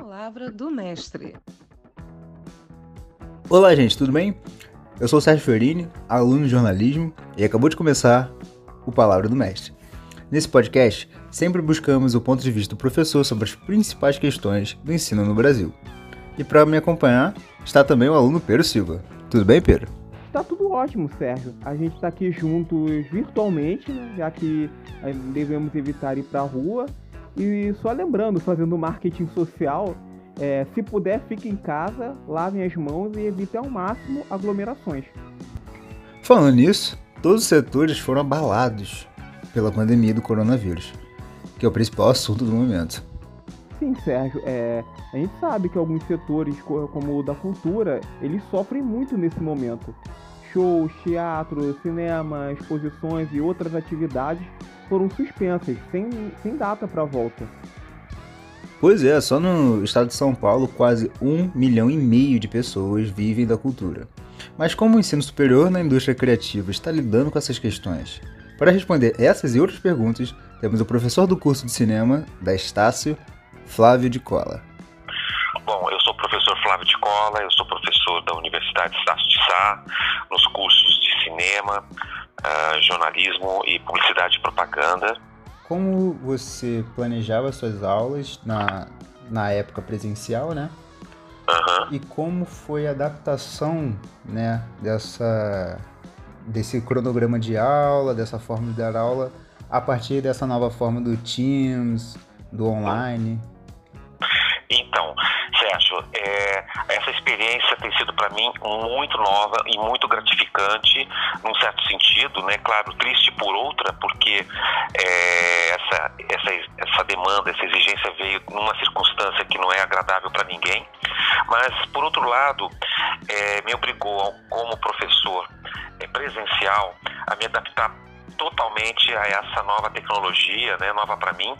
Palavra do Mestre. Olá, gente, tudo bem? Eu sou o Sérgio Fiorini, aluno de jornalismo, e acabou de começar o Palavra do Mestre. Nesse podcast, sempre buscamos o ponto de vista do professor sobre as principais questões do ensino no Brasil. E para me acompanhar está também o aluno Pedro Silva. Tudo bem, Pedro? Tá tudo ótimo, Sérgio. A gente está aqui juntos virtualmente, né, já que eh, devemos evitar ir para a rua. E só lembrando, fazendo marketing social, é, se puder, fique em casa, lavem as mãos e evite ao máximo aglomerações. Falando nisso, todos os setores foram abalados pela pandemia do coronavírus, que é o principal assunto do momento. Sim, Sérgio, é, a gente sabe que alguns setores, como o da cultura, eles sofrem muito nesse momento. Shows, teatro, cinema, exposições e outras atividades foram suspensas, sem, sem data para volta. Pois é, só no estado de São Paulo, quase um milhão e meio de pessoas vivem da cultura. Mas como o ensino superior na indústria criativa está lidando com essas questões? Para responder essas e outras perguntas, temos o professor do curso de cinema da Estácio, Flávio de Cola. Bom, eu sou o professor Flávio de Cola, eu sou professor da Universidade Estácio de Sá, nos cursos de cinema, uh, jornalismo e publicidade e propaganda. Como você planejava suas aulas na, na época presencial, né? Uhum. E como foi a adaptação, né, dessa desse cronograma de aula, dessa forma de dar aula, a partir dessa nova forma do Teams, do online? Então, essa experiência tem sido para mim muito nova e muito gratificante, num certo sentido, né? Claro, triste por outra, porque é, essa, essa, essa demanda, essa exigência veio numa circunstância que não é agradável para ninguém, mas por outro lado, é, me obrigou, como professor é, presencial, a me adaptar totalmente a essa nova tecnologia, né, nova para mim,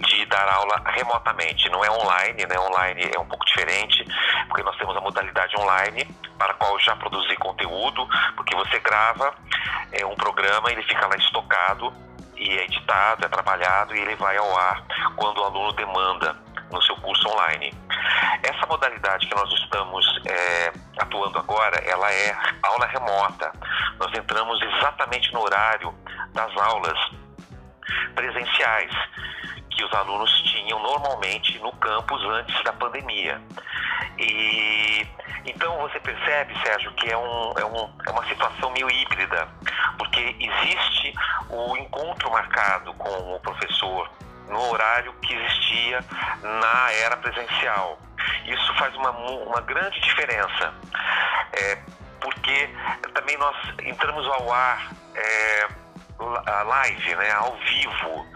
de dar aula remotamente. Não é online, né? Online é um pouco diferente, porque nós temos a modalidade online, para a qual já produzi conteúdo, porque você grava é, um programa, ele fica lá estocado e é editado, é trabalhado e ele vai ao ar quando o aluno demanda no seu curso online. Essa modalidade que nós estamos é, atuando agora, ela é aula remota. Nós entramos exatamente no horário das aulas presenciais que os alunos tinham normalmente no campus antes da pandemia. E então você percebe, Sérgio, que é, um, é, um, é uma situação meio híbrida, porque existe o encontro marcado com o professor no horário que existia na era presencial. Isso faz uma, uma grande diferença, é, porque também nós entramos ao ar é, live, né, ao vivo.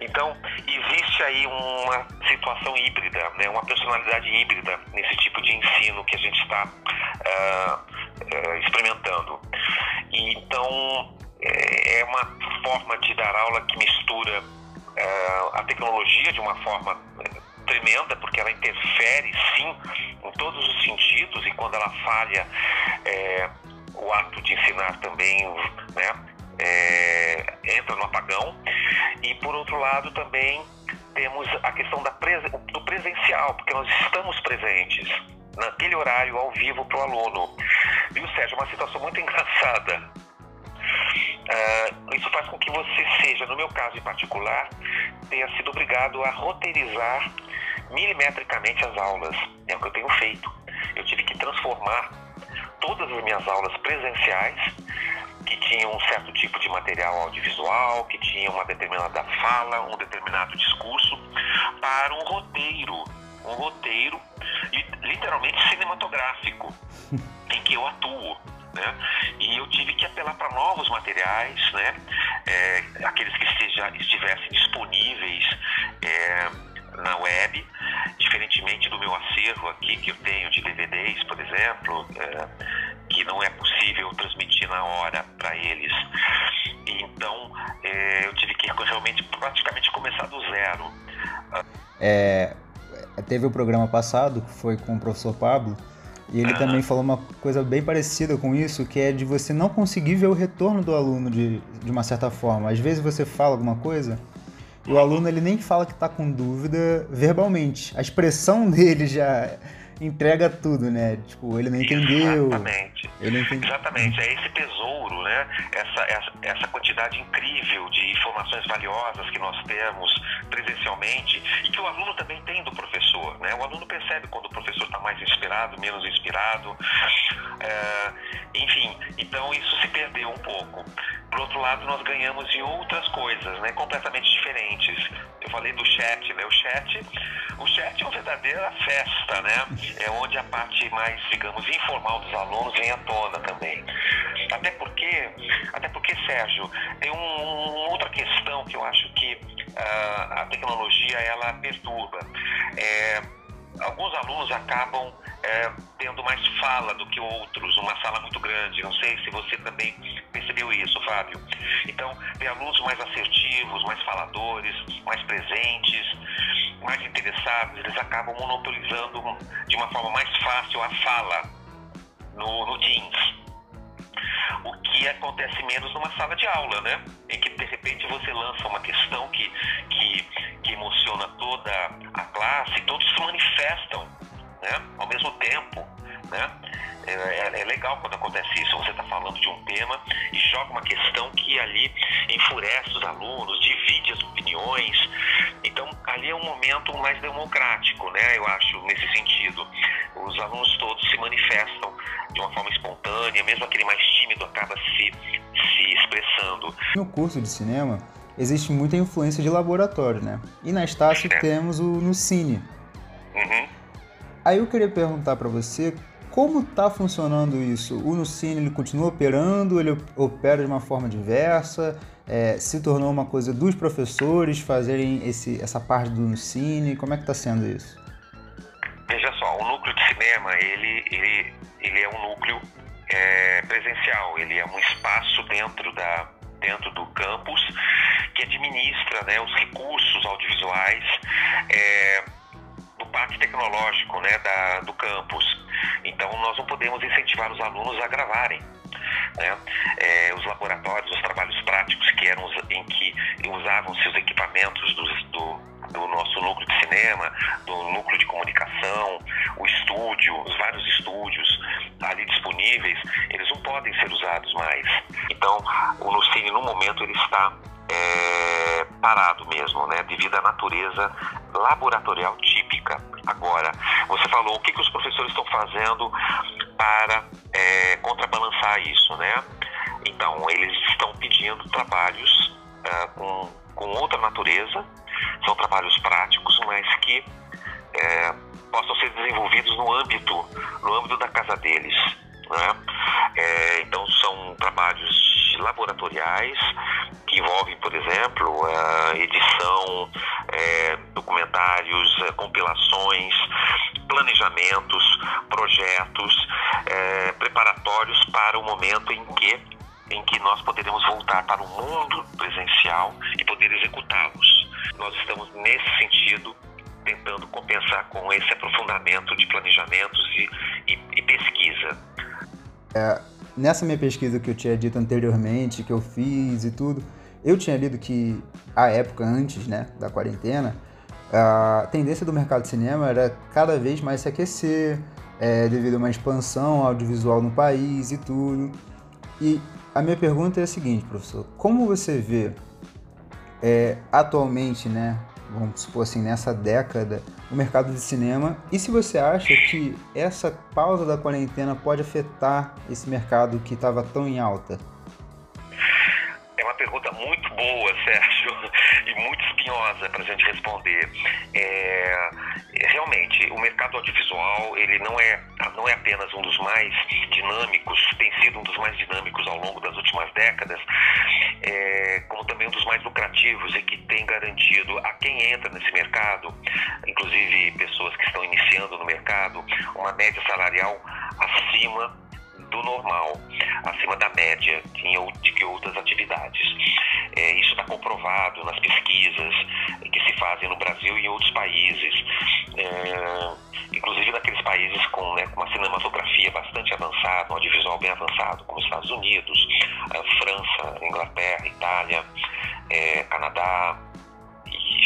Então, existe aí uma situação híbrida, né, uma personalidade híbrida nesse tipo de ensino que a gente está uh, uh, experimentando. E, então, é, é uma forma de dar aula que mistura uh, a tecnologia de uma forma tremenda, porque ela interfere, sim, em todos os sentidos, e quando ela falha, é, o ato de ensinar também, né, é, entra no apagão. E por outro lado também temos a questão da do presencial, porque nós estamos presentes naquele horário ao vivo para o aluno. Viu, Sérgio? Uma situação muito engraçada. Uh, isso faz com que você seja, no meu caso em particular, tenha sido obrigado a roteirizar milimetricamente as aulas. É o que eu tenho feito. Eu tive que transformar todas as minhas aulas presenciais que tinham um certo tipo de material audiovisual, que tinham uma determinada fala, um determinado discurso, para um roteiro, um roteiro literalmente cinematográfico, em que eu atuo. Né? E eu tive que apelar para novos materiais, né? É, aqueles que esteja, estivessem disponíveis é, na web, diferentemente do meu acervo aqui que eu tenho de DVDs, por exemplo, é, que não é possível transmitir na hora para eles. E então é, eu tive que realmente praticamente começar do zero. É, teve o programa passado que foi com o professor Pablo e ele também falou uma coisa bem parecida com isso, que é de você não conseguir ver o retorno do aluno de, de uma certa forma. Às vezes você fala alguma coisa o aluno ele nem fala que está com dúvida verbalmente. A expressão dele já entrega tudo, né? Tipo, ele não entendeu. Exatamente. Ele não entendeu. Exatamente. É esse tesouro, né? Essa, essa, essa quantidade incrível de informações valiosas que nós temos presencialmente e que o aluno também tem do professor, né? O aluno percebe quando o professor está mais inspirado, menos inspirado. É, enfim, então isso se perdeu um pouco. Por outro lado, nós ganhamos em outras coisas, né? Completamente diferentes. Eu falei do chat, né? O chat, o chat é uma verdadeira festa, né? É onde a parte mais, digamos, informal dos alunos vem à tona também. Até porque, até porque, Sérgio, tem um, uma outra questão que eu acho que uh, a tecnologia ela perturba. É, alguns alunos acabam é, tendo mais fala do que outros, uma sala muito grande. Não sei se você também percebeu isso, Fábio. Então, tem alunos mais assertivos, mais faladores, mais presentes, mais interessados, eles acabam monopolizando de uma forma mais fácil a fala no, no Teams. O que acontece menos numa sala de aula, né? Em que de repente você lança uma questão que, que, que emociona toda a classe, todos se manifestam né? ao mesmo tempo. Né? É, é, é, legal quando acontece isso. Você está falando de um tema e joga uma questão que ali enfurece os alunos, divide as opiniões. É um momento mais democrático, né? Eu acho, nesse sentido. Os alunos todos se manifestam de uma forma espontânea, mesmo aquele mais tímido acaba se, se expressando. No curso de cinema, existe muita influência de laboratório, né? E na Estácio é. temos o no Cine. Uhum. Aí eu queria perguntar para você como está funcionando isso? O Nucine ele continua operando, ele opera de uma forma diversa, é, se tornou uma coisa dos professores fazerem esse, essa parte do Nucine, como é que está sendo isso? Veja só, o núcleo de cinema, ele, ele, ele é um núcleo é, presencial, ele é um espaço dentro, da, dentro do campus que administra né, os recursos audiovisuais é, do parque tecnológico né, da, do campus. Então, nós não podemos incentivar os alunos a gravarem. Né? É, os laboratórios, os trabalhos práticos que eram em que usavam-se os equipamentos do, do, nosso núcleo de cinema, do núcleo de comunicação, o estúdio, os vários estúdios ali disponíveis, eles não podem ser usados mais. Então, o Nucine, no momento, ele está é, parado mesmo, né, devido à natureza laboratorial típica. Agora, você falou o que, que os professores estão fazendo para contrabalançar isso, né? Então, eles estão pedindo trabalhos é, com, com outra natureza, são trabalhos práticos, mas que é, possam ser desenvolvidos no âmbito, no âmbito da casa deles. Né? É, então, são trabalhos laboratoriais que envolvem, por exemplo, a edição, é, documentários, é, compilações, planejamentos, projetos é, preparatórios para o momento em que em que nós poderemos voltar para o mundo presencial e poder executá-los. Nós estamos nesse sentido tentando compensar com esse aprofundamento de planejamentos e, e, e pesquisa. É, nessa minha pesquisa que eu tinha dito anteriormente, que eu fiz e tudo, eu tinha lido que a época antes né, da quarentena, a tendência do mercado de cinema era cada vez mais se aquecer, é, devido a uma expansão audiovisual no país e tudo. E a minha pergunta é a seguinte, professor: como você vê é, atualmente, né, vamos supor assim, nessa década, o mercado de cinema. E se você acha que essa pausa da quarentena pode afetar esse mercado que estava tão em alta? É uma pergunta muito boa, Sérgio, e muito espinhosa para a gente responder. É, realmente, o mercado audiovisual ele não é, não é apenas um dos mais dinâmicos, tem sido um dos mais dinâmicos ao longo das últimas décadas, é, como também um dos mais lucrativos e que tem garantido a quem entra nesse mercado, inclusive pessoas que estão iniciando no mercado, uma média salarial acima do normal, acima da média de outras atividades. É, isso está comprovado nas pesquisas que se fazem no Brasil e em outros países, é, inclusive naqueles países com, né, com uma cinematografia bastante avançada, um audiovisual bem avançado, como Estados Unidos, França, Inglaterra, Itália, é, Canadá,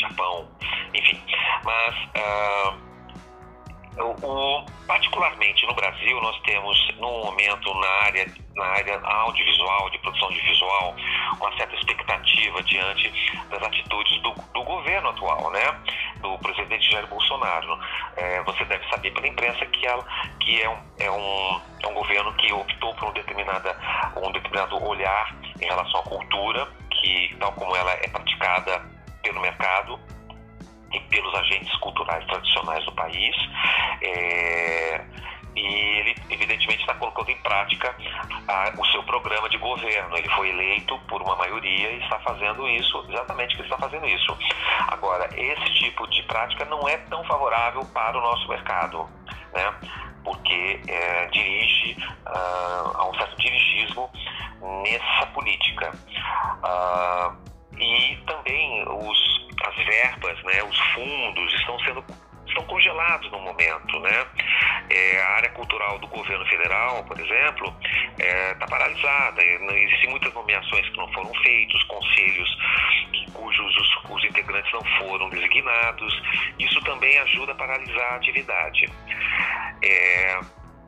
Japão, enfim. Mas uh, o, o, particularmente no Brasil, nós temos, no momento, na área, na área audiovisual, de produção de visual, uma certa expectativa diante das atitudes do, do governo atual, né? do presidente Jair Bolsonaro. É, você deve saber pela imprensa que, ela, que é, um, é, um, é um governo que optou por um, determinada, um determinado olhar em relação à cultura, que, tal como ela é praticada pelo mercado, e pelos agentes culturais tradicionais do país. É, e ele, evidentemente, está colocando em prática a, o seu programa de governo. Ele foi eleito por uma maioria e está fazendo isso, exatamente que ele está fazendo isso. Agora, esse tipo de prática não é tão favorável para o nosso mercado, né? porque é, dirige uh, a um certo dirigismo nessa política. Uh, e também né, os fundos estão sendo estão congelados no momento, né? É, a área cultural do governo federal, por exemplo, está é, tá paralisada. Existem muitas nomeações que não foram feitas, conselhos cujos os, os integrantes não foram designados. Isso também ajuda a paralisar a atividade. É,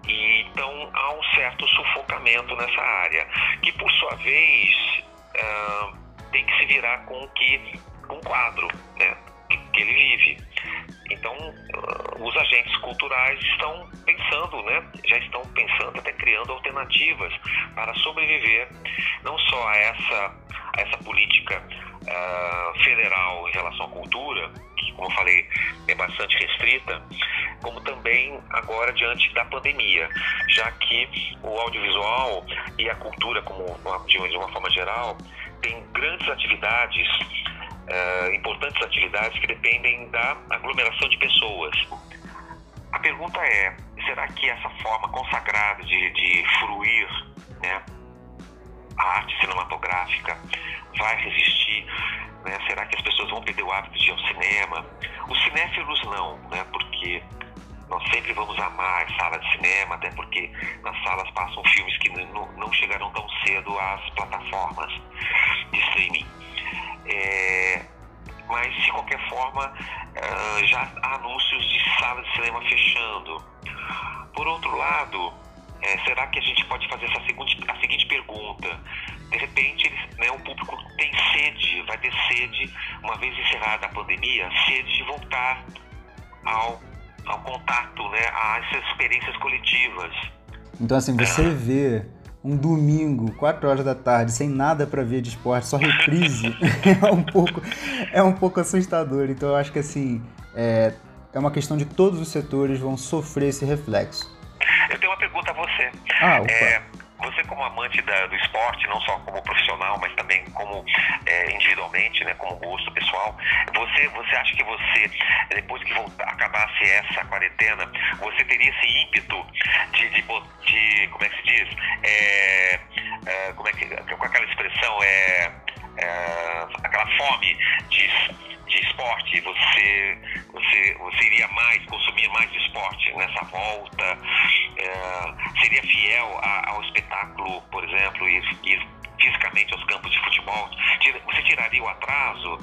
e, então há um certo sufocamento nessa área, que por sua vez uh, tem que se virar com o que um quadro né, que ele vive. Então, uh, os agentes culturais estão pensando, né, já estão pensando, até criando alternativas para sobreviver não só a essa, a essa política uh, federal em relação à cultura, que, como eu falei, é bastante restrita, como também agora diante da pandemia, já que o audiovisual e a cultura, como de uma forma geral, tem grandes atividades importantes atividades que dependem da aglomeração de pessoas. A pergunta é: será que essa forma consagrada de, de fruir né, a arte cinematográfica vai resistir? Né? Será que as pessoas vão perder o hábito de ir ao cinema? Os cinéfilos não, né? porque nós sempre vamos amar sala de cinema, até porque nas salas passam filmes que não chegarão tão cedo às plataformas de streaming. É, qualquer forma, uh, já há anúncios de salas de cinema fechando. Por outro lado, é, será que a gente pode fazer essa seguinte, a seguinte pergunta? De repente, eles, né, o público tem sede, vai ter sede, uma vez encerrada a pandemia, sede de voltar ao, ao contato, né, a essas experiências coletivas. Então, assim, você vê um domingo, 4 horas da tarde, sem nada para ver de esporte, só reprise, é um pouco é um pouco assustador. Então eu acho que assim, é, é uma questão de todos os setores vão sofrer esse reflexo. Eu tenho uma pergunta a você. Ah, opa. É, você como amante da, do esporte, não só como profissional, mas também como é, individualmente, né, como gosto pessoal, você, você acha que você, depois que acabasse essa quarentena, você teria esse ímpeto de, de, de como é que se diz, é, é, como é que, com aquela expressão, é, é aquela fome de de esporte, você, você, você iria mais, consumir mais esporte nessa volta? É, seria fiel a, ao espetáculo, por exemplo, ir, ir fisicamente aos campos de futebol? Você tiraria o atraso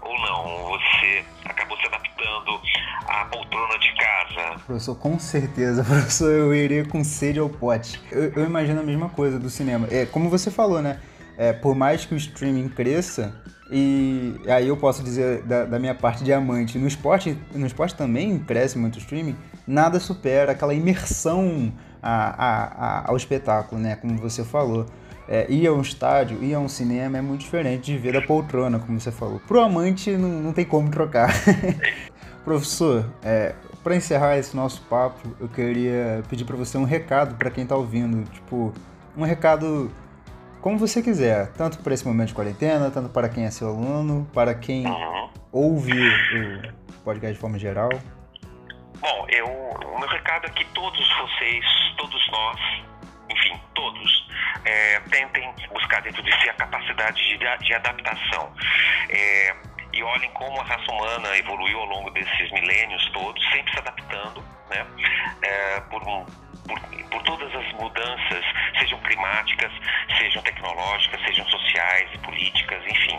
ou não? Você acabou se adaptando à poltrona de casa? Professor, com certeza, professor, eu iria com sede ao pote. Eu, eu imagino a mesma coisa do cinema. É, como você falou, né? É, por mais que o streaming cresça, e aí eu posso dizer da, da, minha parte diamante, no esporte, no esporte também cresce muito o streaming, nada supera aquela imersão a, a, a, ao espetáculo, né? Como você falou. É, ir a um estádio, ir a um cinema é muito diferente de ver da poltrona, como você falou. Pro amante não, não tem como trocar. Professor, é, para encerrar esse nosso papo, eu queria pedir para você um recado para quem está ouvindo, tipo, um recado como você quiser, tanto para esse momento de quarentena, tanto para quem é seu aluno, para quem uhum. ouve o podcast de forma geral. Bom, eu, o meu recado é que todos vocês, todos nós, enfim, todos, é, tentem buscar dentro de si a capacidade de, de adaptação. É, e olhem como a raça humana evoluiu ao longo desses milênios todos, sempre se adaptando, né? É, por por, por todas as mudanças, sejam climáticas, sejam tecnológicas, sejam sociais políticas, enfim.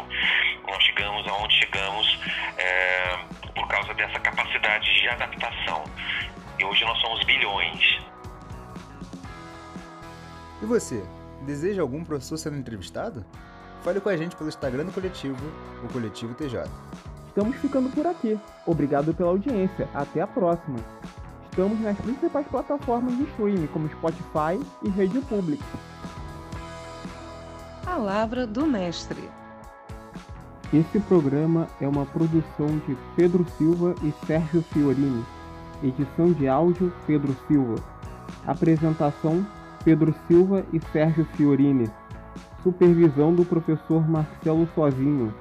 Nós chegamos aonde chegamos é, por causa dessa capacidade de adaptação. E hoje nós somos bilhões. E você, deseja algum professor sendo entrevistado? Fale com a gente pelo Instagram do Coletivo, o Coletivo TJ. Estamos ficando por aqui. Obrigado pela audiência. Até a próxima. Estamos nas principais plataformas de streaming, como Spotify e Rede Pública. Palavra do Mestre. Esse programa é uma produção de Pedro Silva e Sérgio Fiorini. Edição de áudio Pedro Silva. Apresentação Pedro Silva e Sérgio Fiorini. Supervisão do professor Marcelo Sozinho.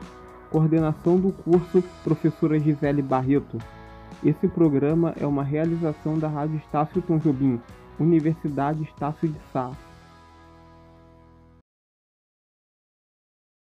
Coordenação do curso Professora Gisele Barreto. Esse programa é uma realização da Rádio Estácio Tom Jobim, Universidade Estácio de Sá.